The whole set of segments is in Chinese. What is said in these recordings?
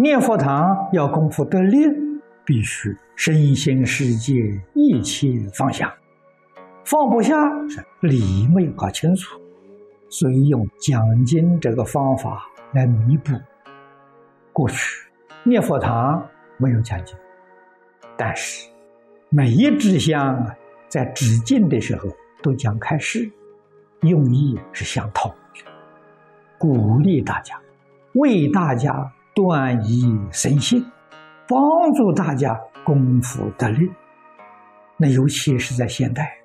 念佛堂要功夫得力，必须身心世界一切放下，放不下是理没有搞清楚，所以用讲经这个方法来弥补。过去念佛堂没有讲经，但是每一支香啊，在止境的时候都讲开示，用意是相同的，鼓励大家，为大家。断疑生信，帮助大家功夫得力。那尤其是在现代，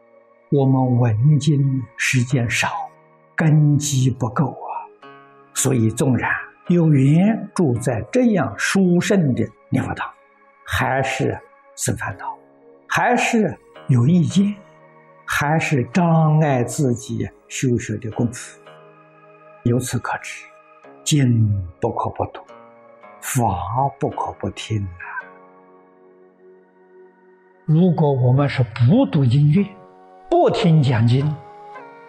我们文经时间少，根基不够啊。所以纵然有缘住在这样殊胜的念佛堂，还是生烦恼，还是有意见，还是障碍自己修学的功夫。由此可知，经不可不读。法不可不听啊！如果我们是不读经乐、不听讲经，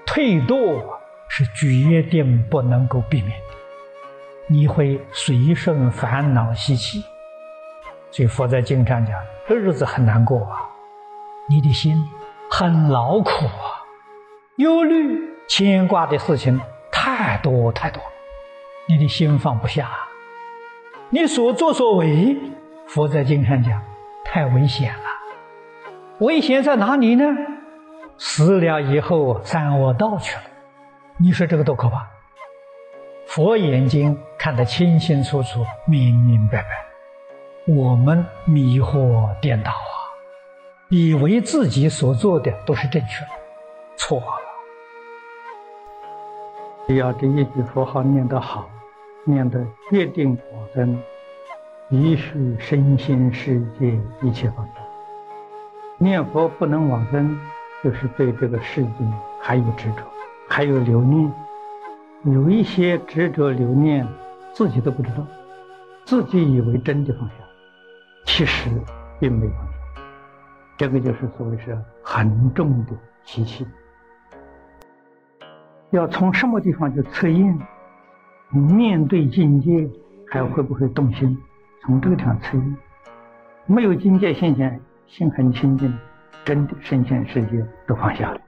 退堕是决定不能够避免的。你会随顺烦恼习气，所以佛在经上讲，这日子很难过啊，你的心很劳苦啊，忧虑、牵挂的事情太多太多，你的心放不下。你所作所为，佛在经上讲，太危险了。危险在哪里呢？死了以后三恶道去了。你说这个多可怕？佛眼睛看得清清楚楚、明明白白。我们迷惑颠倒啊，以为自己所做的都是正确的，错了。只要这一句佛号念得好。念的决定往生，必须身心世界一切放下。念佛不能往生，就是对这个世界还有执着，还有留念。有一些执着留念，自己都不知道，自己以为真的放下，其实并没有放下。这个就是所谓是很重的习气。要从什么地方去测验？面对境界，还会不会动心？从这个地方测验，没有境界现象，心很清净，真的身心世界都放下了。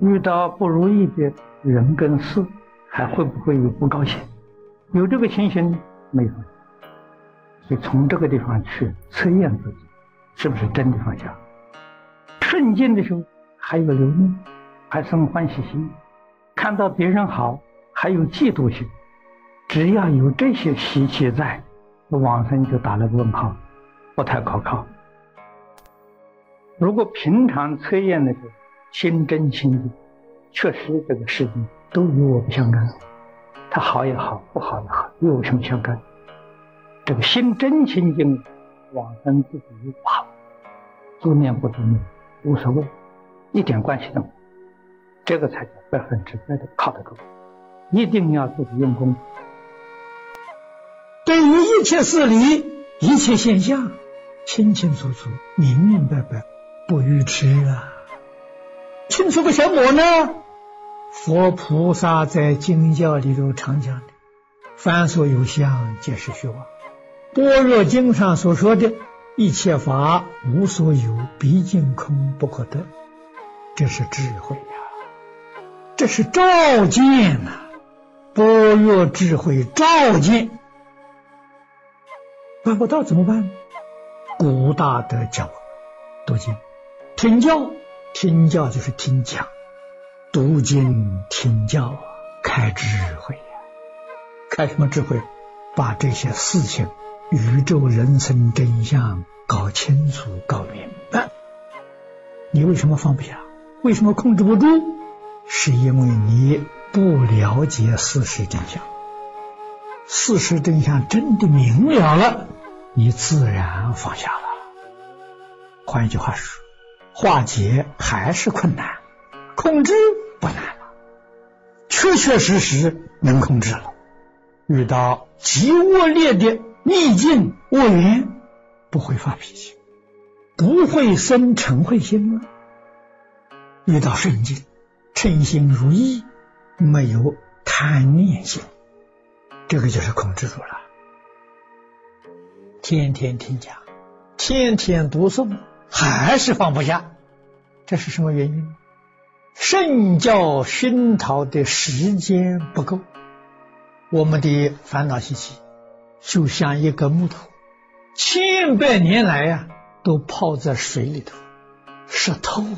遇到不如意的人跟事，还会不会有不高兴？有这个情形没有？所以从这个地方去测验自己，是不是真的放下？顺境的时候还有留念，还生欢喜心；看到别人好，还有嫉妒心。只要有这些习气在，往生就打了个问号，不太可靠。如果平常测验的时候心真清净，确实这个世界都与我不相干，他好也好，不好也好，又有什么相干？这个心真清净，往生自己又不好，做念不做念无所谓，一点关系都没有。这个才叫百分之百的靠得住，一定要自己用功。一切事理、一切现象，清清楚楚、明明白白，不愚痴啊！清楚个什么呢？佛菩萨在经教里头常讲的：“凡所有相，皆是虚妄。”般若经上所说的一切法无所有，毕竟空不可得，这是智慧呀！这是照见呐！般若智慧照见。办不到怎么办？古大德教我读经、听教，听教就是听讲；读经、听教，开智慧呀！开什么智慧？把这些事情、宇宙人生真相搞清楚、搞明白。你为什么放不下？为什么控制不住？是因为你不了解事实真相。事实真相真的明了了。你自然放下了。换一句话说，化解还是困难，控制不难了，确确实实能控制了。遇到极恶劣的逆境恶缘，不会发脾气，不会生嗔恚心了。遇到顺境，称心如意，没有贪念心，这个就是控制住了。天天听讲，天天读诵，还是放不下，这是什么原因？圣教熏陶的时间不够，我们的烦恼习气就像一个木头，千百年来呀，都泡在水里头，湿透了。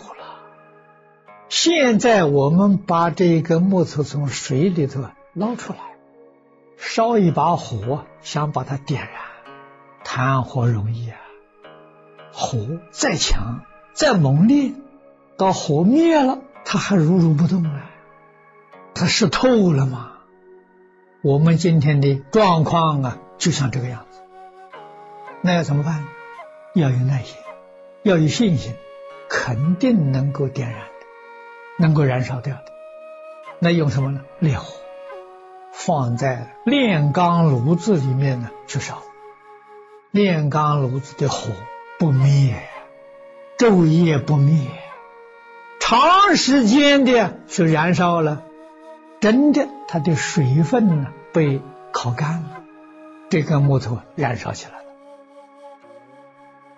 现在我们把这个木头从水里头捞出来，烧一把火，想把它点燃，谈何容易啊！火再强再猛烈，到火灭了，它还如如不动啊！它是透了吗？我们今天的状况啊，就像这个样子。那要怎么办？要有耐心，要有信心，肯定能够点燃的。能够燃烧掉的，那用什么呢？烈火放在炼钢炉子里面呢去烧，炼钢炉子的火不灭，昼夜不灭，长时间的去燃烧了，真的它的水分呢被烤干了，这根木头燃烧起来了。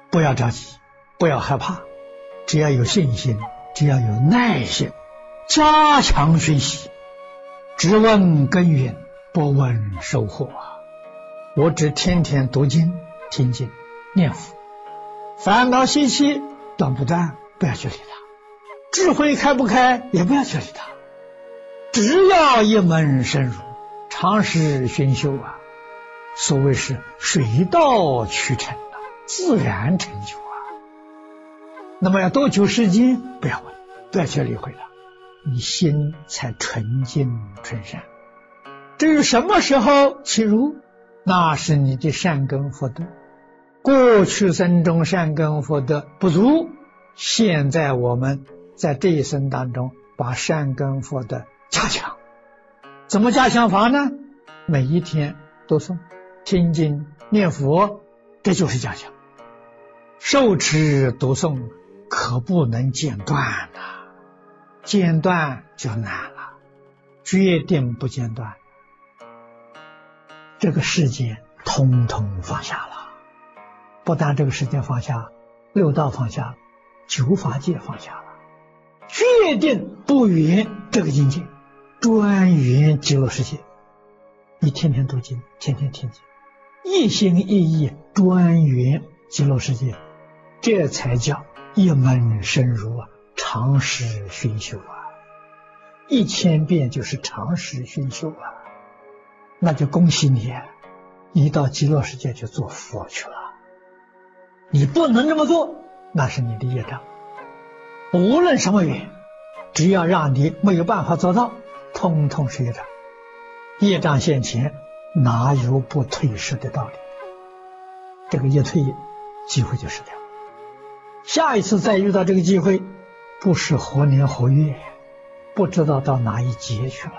不要着急，不要害怕，只要有信心。只要有耐心，加强学习，只问耕耘，不问收获！我只天天读经、听经、念佛，烦恼习气断不断，不要去理它；智慧开不开，也不要去理它。只要一门深入，常时熏修啊！所谓是水到渠成啊，自然成就啊。那么要多久时间？不要问，不要去理会了，你心才纯净纯善。至于什么时候起如，那是你的善根福德。过去生中善根福德不足，现在我们在这一生当中把善根福德加强。怎么加强法呢？每一天都诵、听经、念佛，这就是加强。受持读诵。可不能间断呐，间断就难了。决定不间断，这个世界通通放下了。不但这个世界放下，六道放下，九法界放下了。决定不圆这个境界，专圆极乐世界。你天天读经，天天听经，一心一意专圆极乐世界，这才叫。一门深入啊，长时熏修啊，一千遍就是长时熏修啊，那就恭喜你，你到极乐世界去做佛去了。你不能这么做，那是你的业障。无论什么缘，只要让你没有办法做到，通通是业障。业障现前，哪有不退失的道理？这个一退，机会就失掉。下一次再遇到这个机会，不是何年何月，不知道到哪一节去了。